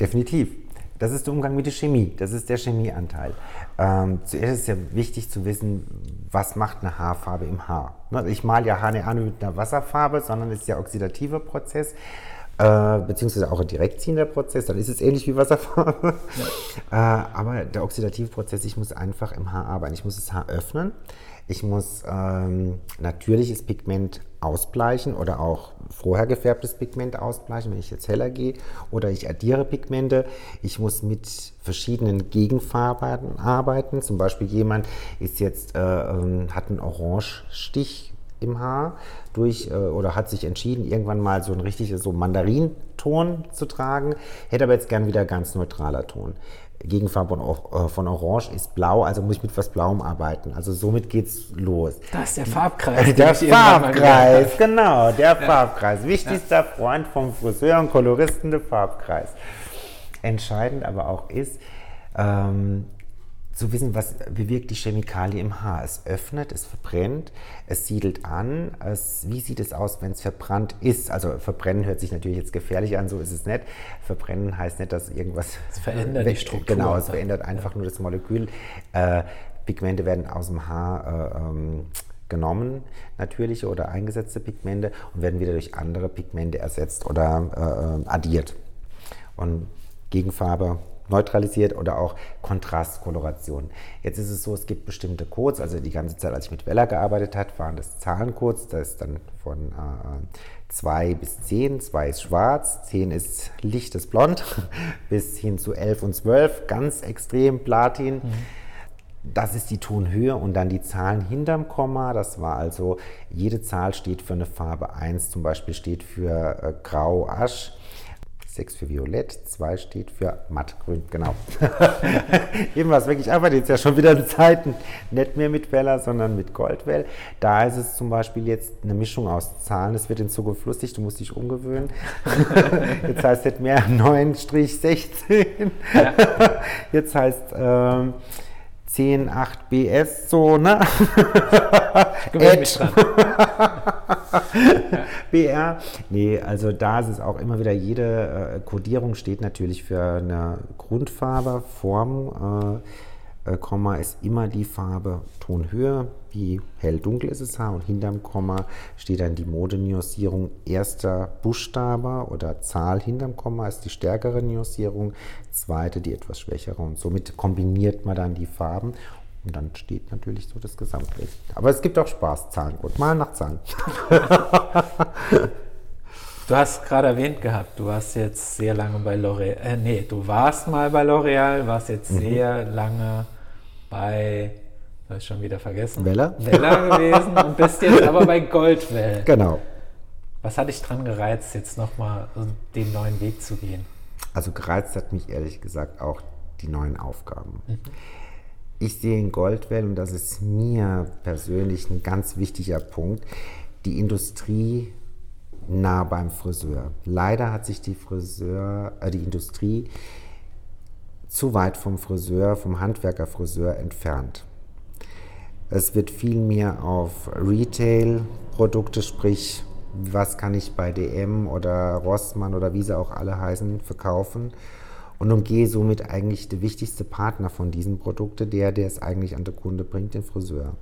Definitiv. Das ist der Umgang mit der Chemie. Das ist der Chemieanteil. Ähm, zuerst ist ja wichtig zu wissen, was macht eine Haarfarbe im Haar. Ne, ich male ja Haar nicht an mit einer Wasserfarbe, sondern es ist ja oxidativer Prozess äh, beziehungsweise auch ein direkt ziehender Prozess, dann ist es ähnlich wie Wasserfarbe. Ja. äh, aber der oxidative Prozess, ich muss einfach im Haar arbeiten. Ich muss das Haar öffnen. Ich muss ähm, natürliches Pigment ausbleichen oder auch vorher gefärbtes Pigment ausbleichen, wenn ich jetzt heller gehe. Oder ich addiere Pigmente. Ich muss mit verschiedenen Gegenfarben arbeiten. Zum Beispiel jemand ist jetzt, äh, ähm, hat einen Orangestich im Haar durch äh, oder hat sich entschieden, irgendwann mal so ein richtiges so Mandarinton zu tragen, hätte aber jetzt gern wieder ganz neutraler Ton. Gegenfarbe von, äh, von Orange ist blau, also muss ich mit was Blauem arbeiten. Also somit geht's los. Das ist der Farbkreis. Der Farbkreis, genau, der ja. Farbkreis. Wichtigster ja. Freund vom Friseur und Koloristen, der Farbkreis. Entscheidend aber auch ist, ähm, zu wissen, was bewirkt die Chemikalie im Haar. Es öffnet, es verbrennt, es siedelt an. Es, wie sieht es aus, wenn es verbrannt ist? Also verbrennen hört sich natürlich jetzt gefährlich an, so ist es nicht. Verbrennen heißt nicht, dass irgendwas... Es verändert die Struktur. Genau, es verändert einfach ja. nur das Molekül. Äh, Pigmente werden aus dem Haar äh, ähm, genommen, natürliche oder eingesetzte Pigmente und werden wieder durch andere Pigmente ersetzt oder äh, addiert. Und Gegenfarbe neutralisiert oder auch Kontrastkoloration. Jetzt ist es so, es gibt bestimmte Codes, also die ganze Zeit, als ich mit Weller gearbeitet habe, waren das Zahlencodes, das ist dann von äh, 2 bis 10, 2 ist schwarz, 10 ist lichtes Blond, bis hin zu 11 und 12, ganz extrem Platin. Mhm. Das ist die Tonhöhe und dann die Zahlen hinterm Komma. Das war also, jede Zahl steht für eine Farbe. 1 zum Beispiel steht für äh, Grau, Asch. 6 für Violett, 2 steht für Mattgrün, genau. Eben was wirklich einfach jetzt ja schon wieder Zeiten, nicht mehr mit Weller, sondern mit Goldwell. Da ist es zum Beispiel jetzt eine Mischung aus Zahlen, es wird in Zukunft lustig, du musst dich umgewöhnen. jetzt heißt es mehr 9-16, ja. jetzt heißt ähm, 10, 8 BS, so, ne? Gewöhne mich dran. BR. Nee, also da ist es auch immer wieder, jede äh, steht natürlich für eine Grundfarbe, Form, äh, Äh, Komma ist immer die Farbe Tonhöhe, wie hell-dunkel ist das Haar und hinterm Komma steht dann die Modenuancierung erster Buchstabe oder Zahl. Hinterm Komma ist die stärkere Nuancierung, zweite die etwas schwächere. Und somit kombiniert man dann die Farben und dann steht natürlich so das Gesamtbild. Aber es gibt auch Spaß, Zahlen gut, mal nach Zahlen. Du hast gerade erwähnt gehabt, du warst jetzt sehr lange bei L'Oreal, äh, nee, du warst mal bei L'Oreal, warst jetzt mhm. sehr lange bei, habe ich schon wieder vergessen. Weller? Weller gewesen und bist jetzt aber bei Goldwell. Genau. Was hat dich dran gereizt, jetzt nochmal den neuen Weg zu gehen? Also gereizt hat mich ehrlich gesagt auch die neuen Aufgaben. Mhm. Ich sehe in Goldwell, und das ist mir persönlich ein ganz wichtiger Punkt, die Industrie nah beim Friseur. Leider hat sich die Friseur, äh, die Industrie zu weit vom Friseur, vom Handwerker-Friseur entfernt. Es wird viel mehr auf Retail-Produkte, sprich, was kann ich bei DM oder Rossmann oder wie sie auch alle heißen, verkaufen und umgehe somit eigentlich der wichtigste Partner von diesen Produkten, der, der es eigentlich an den Kunde bringt, den Friseur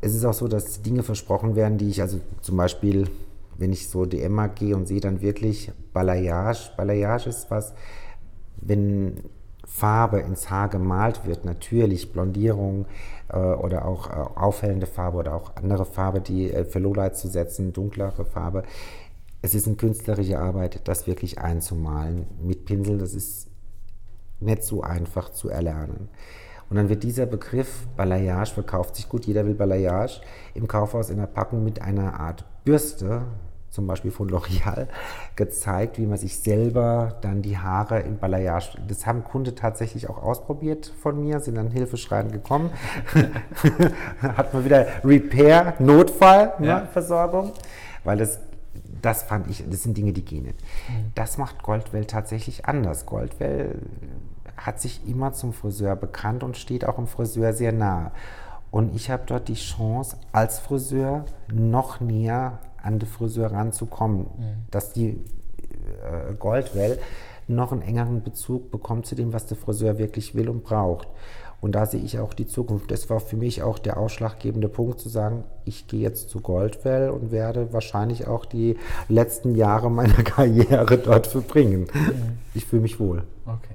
es ist auch so, dass Dinge versprochen werden, die ich, also zum Beispiel, wenn ich so DM gehe und sehe dann wirklich Balayage. Balayage ist was, wenn Farbe ins Haar gemalt wird, natürlich Blondierung äh, oder auch äh, aufhellende Farbe oder auch andere Farbe, die äh, für Lowlight zu setzen, dunklere Farbe. Es ist eine künstlerische Arbeit, das wirklich einzumalen mit Pinsel. Das ist nicht so einfach zu erlernen. Und dann wird dieser Begriff Balayage verkauft sich gut, jeder will Balayage im Kaufhaus in der Packung mit einer Art Bürste, zum Beispiel von L'Oreal, gezeigt, wie man sich selber dann die Haare im Balayage. Das haben Kunden tatsächlich auch ausprobiert von mir, sind dann Hilfeschreien gekommen. Hat man wieder Repair, Notfall, ne, ja. Versorgung, weil das das fand ich, das sind Dinge, die gehen nicht. Mhm. Das macht Goldwell tatsächlich anders. Goldwell hat sich immer zum Friseur bekannt und steht auch im Friseur sehr nahe. Und ich habe dort die Chance, als Friseur noch näher an den Friseur ranzukommen, mhm. dass die äh, Goldwell noch einen engeren Bezug bekommt zu dem, was der Friseur wirklich will und braucht. Und da sehe ich auch die Zukunft. Das war für mich auch der ausschlaggebende Punkt zu sagen, ich gehe jetzt zu Goldwell und werde wahrscheinlich auch die letzten Jahre meiner Karriere dort verbringen. Mhm. Ich fühle mich wohl. Okay.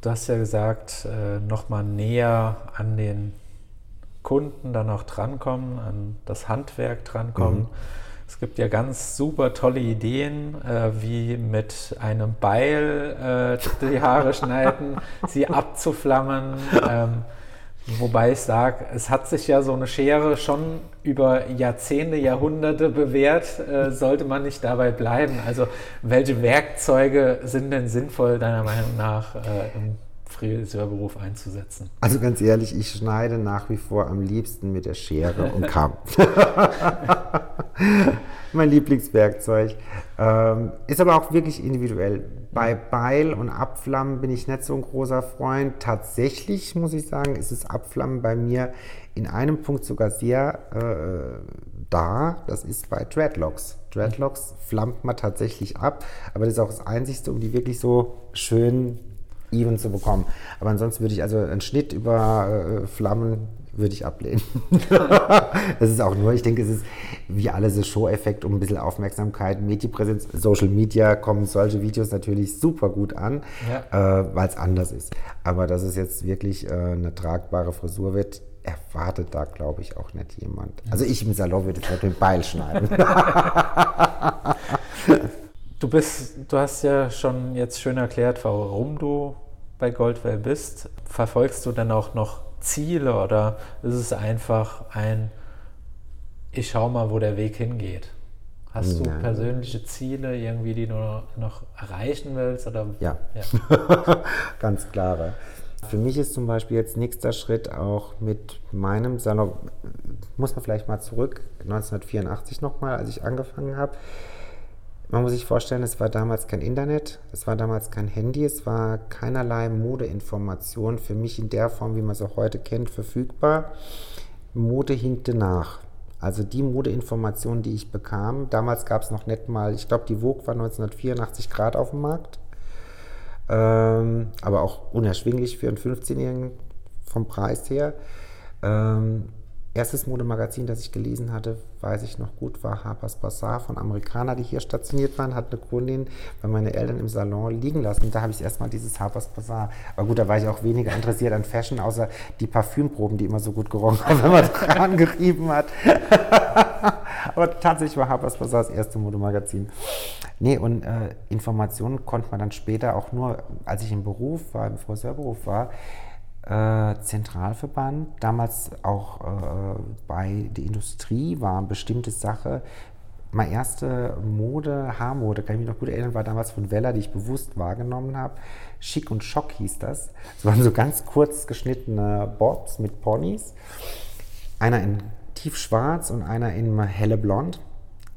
Du hast ja gesagt, äh, nochmal näher an den Kunden dann auch drankommen, an das Handwerk drankommen. Mhm. Es gibt ja ganz super tolle Ideen, äh, wie mit einem Beil äh, die Haare schneiden, sie abzuflammen. Ähm, Wobei ich sage, es hat sich ja so eine Schere schon über Jahrzehnte, Jahrhunderte bewährt. Äh, sollte man nicht dabei bleiben? Also, welche Werkzeuge sind denn sinnvoll, deiner Meinung nach, äh, im Friseurberuf einzusetzen? Also, ganz ehrlich, ich schneide nach wie vor am liebsten mit der Schere und Kamm. mein Lieblingswerkzeug. Ähm, ist aber auch wirklich individuell. Bei Beil und Abflammen bin ich nicht so ein großer Freund. Tatsächlich muss ich sagen, ist das Abflammen bei mir in einem Punkt sogar sehr äh, da. Das ist bei Dreadlocks. Dreadlocks flammt man tatsächlich ab, aber das ist auch das Einzige, um die wirklich so schön even zu bekommen. Aber ansonsten würde ich also einen Schnitt über äh, Flammen würde ich ablehnen. das ist auch nur, ich denke, es ist wie alles so Show-Effekt, um ein bisschen Aufmerksamkeit, Medienpräsenz, Social Media kommen solche Videos natürlich super gut an, ja. äh, weil es anders ist. Aber dass es jetzt wirklich äh, eine tragbare Frisur wird, erwartet da, glaube ich, auch nicht jemand. Also ich im Salon würde es mit dem Beil schneiden. du bist, du hast ja schon jetzt schön erklärt, warum du bei Goldwell bist. Verfolgst du dann auch noch Ziele oder ist es einfach ein, ich schau mal, wo der Weg hingeht? Hast du persönliche Ziele irgendwie, die du noch erreichen willst? Oder? Ja, ja. ganz klare. Für mich ist zum Beispiel jetzt nächster Schritt auch mit meinem Salon, muss man vielleicht mal zurück, 1984 nochmal, als ich angefangen habe, man muss sich vorstellen, es war damals kein Internet, es war damals kein Handy, es war keinerlei Modeinformation für mich in der Form, wie man es auch heute kennt, verfügbar. Mode hinkte nach. Also die Modeinformationen, die ich bekam, damals gab es noch nicht mal, ich glaube, die Vogue war 1984 Grad auf dem Markt. ähm, aber auch unerschwinglich für einen 15-Jährigen vom Preis her. Ähm, erstes Modemagazin, das ich gelesen hatte, weiß ich noch gut, war Harper's Bazaar von Amerikanern, die hier stationiert waren, hat eine Kundin bei meinen Eltern im Salon liegen lassen. Da habe ich erstmal dieses Harper's Bazaar. Aber gut, da war ich auch weniger interessiert an Fashion, außer die Parfümproben, die immer so gut gerochen haben, wenn man dran gerieben hat. Aber tatsächlich war Harper's Bazaar das erste Modemagazin. Nee, und äh, Informationen konnte man dann später auch nur, als ich im Beruf war, im Friseurberuf war, äh, Zentralverband, damals auch äh, bei der Industrie war eine bestimmte Sache. Meine erste Mode, Haarmode, kann ich mich noch gut erinnern, war damals von Weller, die ich bewusst wahrgenommen habe. Schick und Schock hieß das. Es waren so ganz kurz geschnittene Bobs mit Ponys. Einer in tiefschwarz und einer in helle Blond.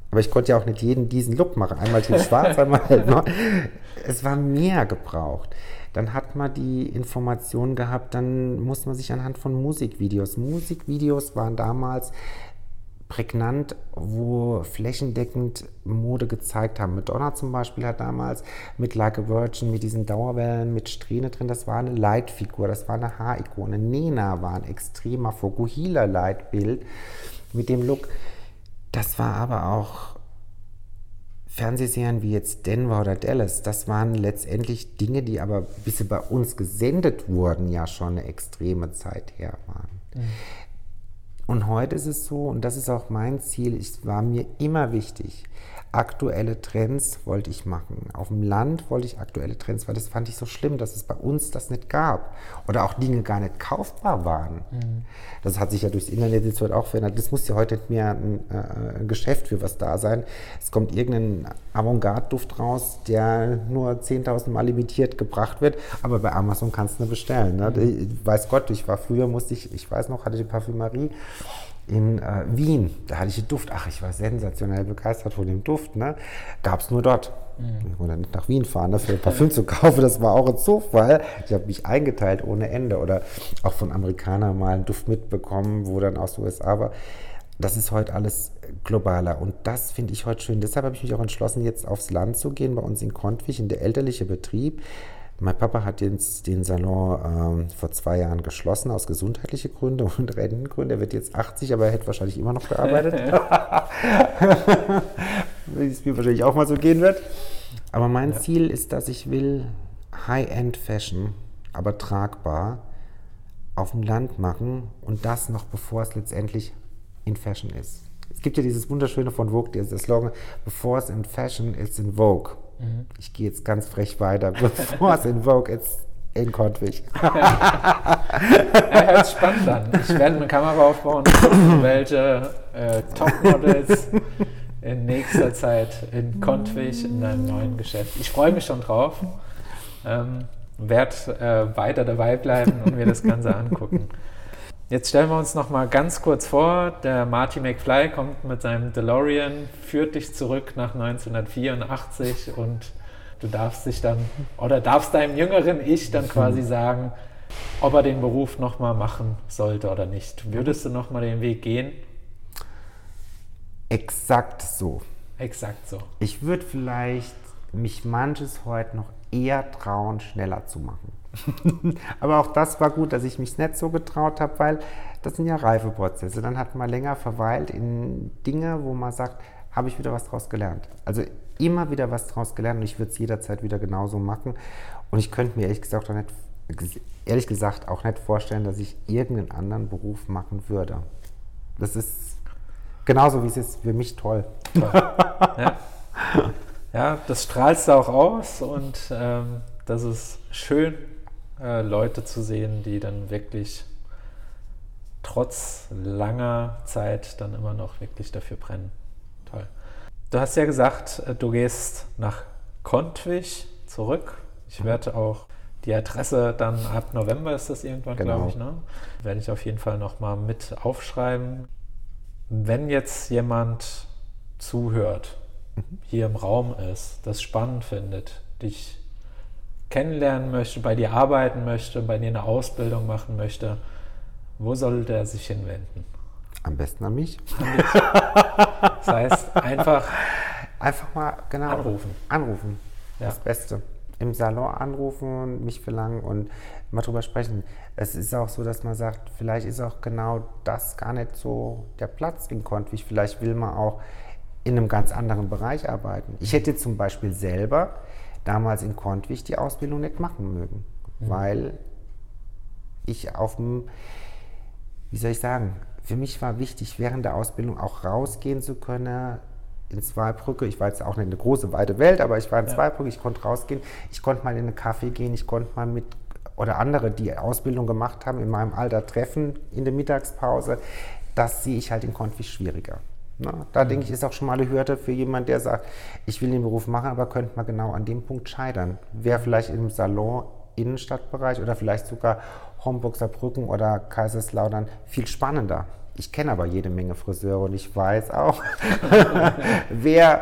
Aber ich konnte ja auch nicht jeden diesen Look machen. Einmal tiefschwarz, einmal hell blond. Es war mehr gebraucht dann hat man die Information gehabt, dann muss man sich anhand von Musikvideos. Musikvideos waren damals prägnant, wo flächendeckend Mode gezeigt haben. Madonna zum Beispiel hat damals mit Like a Virgin, mit diesen Dauerwellen, mit Strähne drin, das war eine Leitfigur, das war eine Haarikone. Nena war ein extremer Fokuhila-Leitbild mit dem Look. Das war aber auch Fernsehserien wie jetzt Denver oder Dallas, das waren letztendlich Dinge, die aber, bis sie bei uns gesendet wurden, ja schon eine extreme Zeit her waren. Mhm. Und heute ist es so, und das ist auch mein Ziel, es war mir immer wichtig, aktuelle Trends wollte ich machen. Auf dem Land wollte ich aktuelle Trends, weil das fand ich so schlimm, dass es bei uns das nicht gab. Oder auch Dinge gar nicht kaufbar waren. Mhm. Das hat sich ja durchs Internet jetzt heute auch verändert. Das muss ja heute nicht mehr ein, äh, ein Geschäft für was da sein. Es kommt irgendein Avantgarde-Duft raus, der nur 10.000 Mal limitiert gebracht wird, aber bei Amazon kannst du ihn bestellen. Ne? Mhm. Weiß Gott, ich war früher, musste ich, ich weiß noch, hatte die Parfümerie in äh, Wien, da hatte ich den Duft. Ach, ich war sensationell begeistert von dem Duft. Ne? Gab es nur dort. Mhm. Ich wollte nicht nach Wien fahren, dafür Parfüm zu kaufen. Das war auch ein Zufall. Ich habe mich eingeteilt ohne Ende. Oder auch von Amerikanern mal einen Duft mitbekommen, wo dann aus den USA war. Das ist heute alles globaler und das finde ich heute schön. Deshalb habe ich mich auch entschlossen, jetzt aufs Land zu gehen, bei uns in Kontwig, in der elterliche Betrieb. Mein Papa hat jetzt den Salon ähm, vor zwei Jahren geschlossen aus gesundheitlichen Gründen und Rentengründen. Er wird jetzt 80, aber er hätte wahrscheinlich immer noch gearbeitet. Wie es mir wahrscheinlich auch mal so gehen wird. Aber mein ja. Ziel ist, dass ich will High-End Fashion, aber tragbar, auf dem Land machen und das noch bevor es letztendlich in Fashion ist. Es gibt ja dieses wunderschöne von Vogue, der Slogan, bevor es in Fashion ist, in Vogue. Mhm. Ich gehe jetzt ganz frech weiter, bevor es in Vogue ist. In Kontwig. ja, hört spannend an. Ich werde eine Kamera aufbauen, welche äh, Topmodels in nächster Zeit in Kontwig in einem neuen Geschäft. Ich freue mich schon drauf. Ähm, werde äh, weiter dabei bleiben und mir das Ganze angucken. Jetzt stellen wir uns noch mal ganz kurz vor, der Marty McFly kommt mit seinem DeLorean, führt dich zurück nach 1984 und du darfst dich dann oder darfst deinem jüngeren Ich dann quasi sagen, ob er den Beruf noch mal machen sollte oder nicht. Würdest du noch mal den Weg gehen? Exakt so. Exakt so. Ich würde vielleicht mich manches heute noch eher trauen, schneller zu machen. Aber auch das war gut, dass ich mich nicht so getraut habe, weil das sind ja Reifeprozesse. Dann hat man länger verweilt in Dinge, wo man sagt, habe ich wieder was draus gelernt. Also immer wieder was draus gelernt und ich würde es jederzeit wieder genauso machen. Und ich könnte mir ehrlich gesagt auch nicht, ehrlich gesagt auch nicht vorstellen, dass ich irgendeinen anderen Beruf machen würde. Das ist genauso wie es ist für mich toll. toll. Ja. ja. das strahlst du auch aus und ähm, das ist schön äh, Leute zu sehen, die dann wirklich trotz langer Zeit dann immer noch wirklich dafür brennen. Toll. Du hast ja gesagt, äh, du gehst nach Kontwig zurück. Ich mhm. werde auch die Adresse dann ab November ist das irgendwann, genau. glaube ich, ne? Werde ich auf jeden Fall nochmal mit aufschreiben. Wenn jetzt jemand zuhört, mhm. hier im Raum ist, das spannend findet, dich kennenlernen möchte, bei dir arbeiten möchte, bei dir eine Ausbildung machen möchte, wo soll der sich hinwenden? Am besten an mich. Das heißt, einfach, einfach mal genau anrufen. Anrufen. Ja. Das Beste. im Salon anrufen mich verlangen und mal drüber sprechen. Es ist auch so, dass man sagt, vielleicht ist auch genau das gar nicht so der Platz in Kontwig. Vielleicht will man auch in einem ganz anderen Bereich arbeiten. Ich hätte zum Beispiel selber damals in Kontwig die Ausbildung nicht machen mögen, mhm. weil ich auf dem, wie soll ich sagen, für mich war wichtig, während der Ausbildung auch rausgehen zu können, in Zweibrücke. Ich war jetzt auch nicht eine große, weite Welt, aber ich war in ja. Zweibrücke, ich konnte rausgehen. Ich konnte mal in einen Kaffee gehen, ich konnte mal mit, oder andere, die Ausbildung gemacht haben, in meinem Alter treffen in der Mittagspause. Das sehe ich halt in Konfi schwieriger. Na, da denke ich, ist auch schon mal eine Hürde für jemanden, der sagt, ich will den Beruf machen, aber könnte man genau an dem Punkt scheitern. Wäre vielleicht im Salon, Innenstadtbereich oder vielleicht sogar Homburger Brücken oder Kaiserslautern viel spannender. Ich kenne aber jede Menge Friseure und ich weiß auch, wer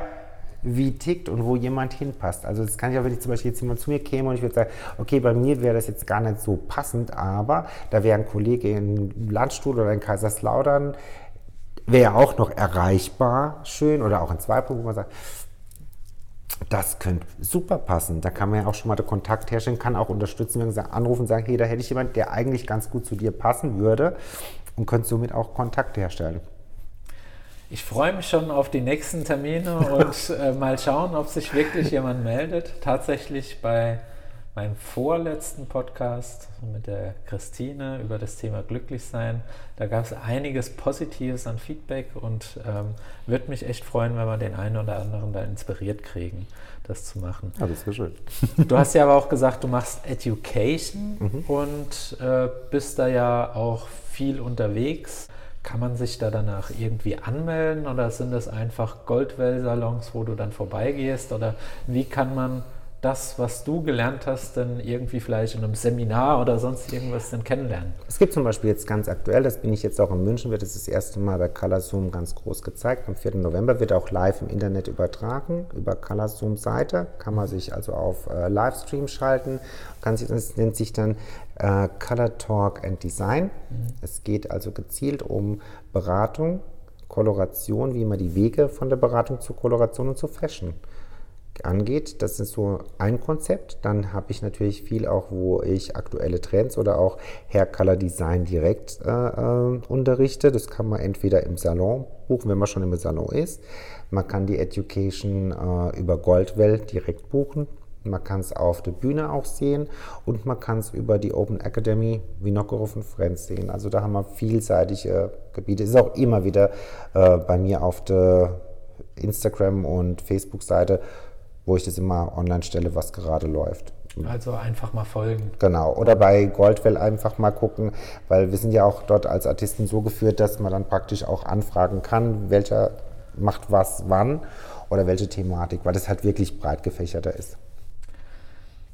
wie tickt und wo jemand hinpasst. Also das kann ich auch, wenn ich zum Beispiel jetzt jemand zu mir käme und ich würde sagen, okay, bei mir wäre das jetzt gar nicht so passend, aber da wäre ein Kollege in Landstuhl oder in Kaiserslautern, wäre auch noch erreichbar schön oder auch in Zweibrücken, wo man sagt, das könnte super passen. Da kann man ja auch schon mal den Kontakt herstellen, kann auch unterstützen, wenn man anrufen und sagen, hey, da hätte ich jemanden, der eigentlich ganz gut zu dir passen würde und könnt somit auch Kontakt herstellen. Ich freue mich schon auf die nächsten Termine und äh, mal schauen, ob sich wirklich jemand meldet. Tatsächlich bei meinem vorletzten Podcast mit der Christine über das Thema Glücklichsein, da gab es einiges Positives an Feedback und ähm, würde mich echt freuen, wenn wir den einen oder anderen da inspiriert kriegen, das zu machen. Ja, das wäre schön. Du hast ja aber auch gesagt, du machst Education mhm. und äh, bist da ja auch viel unterwegs. Kann man sich da danach irgendwie anmelden oder sind das einfach Goldwell-Salons, wo du dann vorbeigehst? Oder wie kann man das, was du gelernt hast, dann irgendwie vielleicht in einem Seminar oder sonst irgendwas dann kennenlernen? Es gibt zum Beispiel jetzt ganz aktuell, das bin ich jetzt auch in München, wird es das erste Mal bei Colorzoom ganz groß gezeigt. Am 4. November wird auch live im Internet übertragen. Über Colorzoom Seite kann man sich also auf äh, Livestream schalten. Kann sich, das nennt sich dann äh, Color Talk and Design. Mhm. Es geht also gezielt um Beratung, Koloration, wie man die Wege von der Beratung zur Koloration und zur Fashion angeht. Das ist so ein Konzept. Dann habe ich natürlich viel auch, wo ich aktuelle Trends oder auch Hair Color Design direkt äh, äh, unterrichte. Das kann man entweder im Salon buchen, wenn man schon im Salon ist. Man kann die Education äh, über Goldwell direkt buchen. Man kann es auf der Bühne auch sehen und man kann es über die Open Academy wie Nockerhof und Friends sehen. Also da haben wir vielseitige Gebiete. Ist auch immer wieder äh, bei mir auf der Instagram- und Facebook-Seite wo ich das immer online stelle, was gerade läuft. Also einfach mal folgen. Genau. Oder bei Goldwell einfach mal gucken, weil wir sind ja auch dort als Artisten so geführt, dass man dann praktisch auch anfragen kann, welcher macht was wann oder welche Thematik, weil das halt wirklich breit gefächerter ist.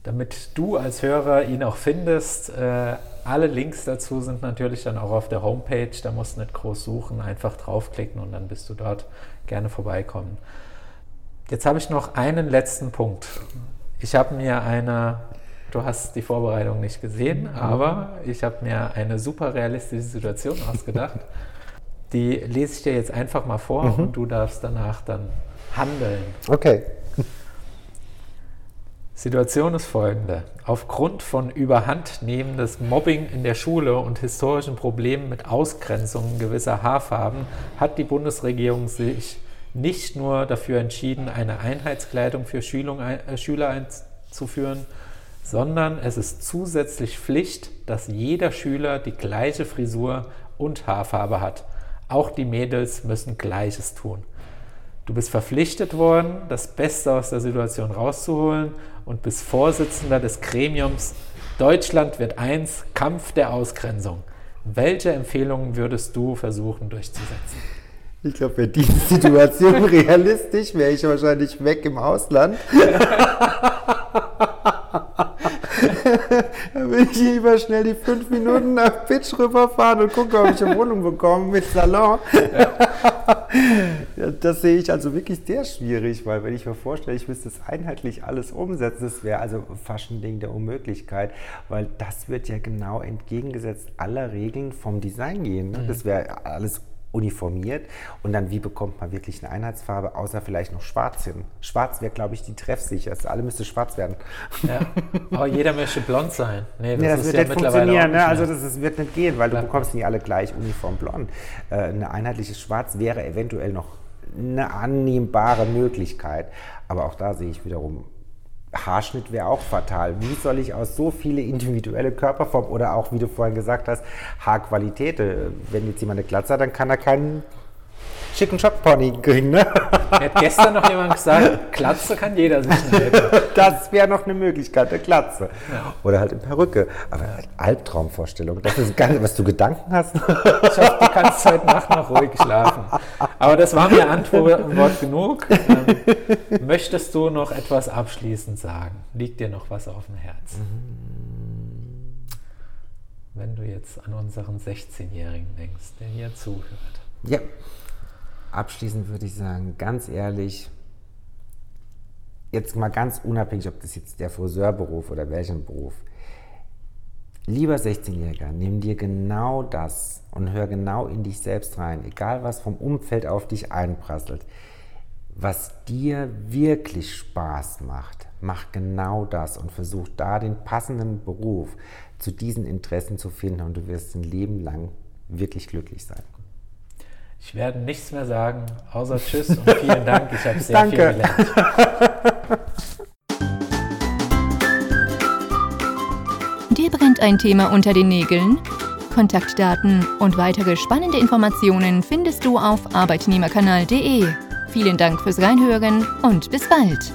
Damit du als Hörer ihn auch findest, äh, alle Links dazu sind natürlich dann auch auf der Homepage. Da musst du nicht groß suchen, einfach draufklicken und dann bist du dort. Gerne vorbeikommen. Jetzt habe ich noch einen letzten Punkt. Ich habe mir eine, du hast die Vorbereitung nicht gesehen, mhm. aber ich habe mir eine super realistische Situation ausgedacht. Die lese ich dir jetzt einfach mal vor mhm. und du darfst danach dann handeln. Okay. Situation ist folgende. Aufgrund von überhandnehmendes Mobbing in der Schule und historischen Problemen mit Ausgrenzungen gewisser Haarfarben hat die Bundesregierung sich nicht nur dafür entschieden, eine Einheitskleidung für äh, Schüler einzuführen, sondern es ist zusätzlich Pflicht, dass jeder Schüler die gleiche Frisur und Haarfarbe hat. Auch die Mädels müssen Gleiches tun. Du bist verpflichtet worden, das Beste aus der Situation rauszuholen und bist Vorsitzender des Gremiums Deutschland wird eins, Kampf der Ausgrenzung. Welche Empfehlungen würdest du versuchen durchzusetzen? Ich glaube, wäre die Situation realistisch, wäre ich wahrscheinlich weg im Ausland. Dann würde ich lieber schnell die fünf Minuten nach Pitch rüberfahren und gucken, ob ich eine Wohnung bekomme mit Salon. Ja. das sehe ich also wirklich sehr schwierig, weil wenn ich mir vorstelle, ich müsste es einheitlich alles umsetzen, das wäre also fast ein Ding der Unmöglichkeit, weil das wird ja genau entgegengesetzt aller Regeln vom Design gehen. Ne? Das wäre alles uniformiert. Und dann, wie bekommt man wirklich eine Einheitsfarbe, außer vielleicht noch schwarz hin? Schwarz wäre, glaube ich, die treffsicherste. Alle müsste schwarz werden. Ja. Aber jeder möchte blond sein. Nee, das, nee, das wird ja nicht funktionieren. Ne? Also das, das, wird nicht gehen, weil du bekommst nicht alle gleich uniform blond. Äh, ein einheitliches Schwarz wäre eventuell noch eine annehmbare Möglichkeit. Aber auch da sehe ich wiederum Haarschnitt wäre auch fatal. Wie soll ich aus so viele individuelle Körperformen oder auch, wie du vorhin gesagt hast, Haarqualität, äh, wenn jetzt jemand eine Glatze hat, dann kann er keinen schicken Schockpony kriegen, ne? Hat gestern noch jemand gesagt, Glatze kann jeder sich. Das wäre noch eine Möglichkeit, eine Glatze. Ja. Oder halt eine Perücke. Aber. Albtraumvorstellung, das ist gar nicht, was du Gedanken hast. Ich hoffe, du kannst heute Nacht noch ruhig schlafen. Aber das war mir Antwort genug. Ähm, möchtest du noch etwas abschließend sagen? Liegt dir noch was auf dem Herzen? Wenn du jetzt an unseren 16-Jährigen denkst, der hier zuhört. Ja, abschließend würde ich sagen, ganz ehrlich, jetzt mal ganz unabhängig, ob das jetzt der Friseurberuf oder welchen Beruf, lieber 16-Jähriger, nimm dir genau das und hör genau in dich selbst rein, egal was vom Umfeld auf dich einprasselt. Was dir wirklich Spaß macht, mach genau das und versuch da den passenden Beruf zu diesen Interessen zu finden und du wirst ein Leben lang wirklich glücklich sein. Ich werde nichts mehr sagen, außer Tschüss und vielen Dank. Ich habe sehr Danke. viel gelernt. Dir brennt ein Thema unter den Nägeln? Kontaktdaten und weitere spannende Informationen findest du auf arbeitnehmerkanal.de. Vielen Dank fürs Reinhören und bis bald.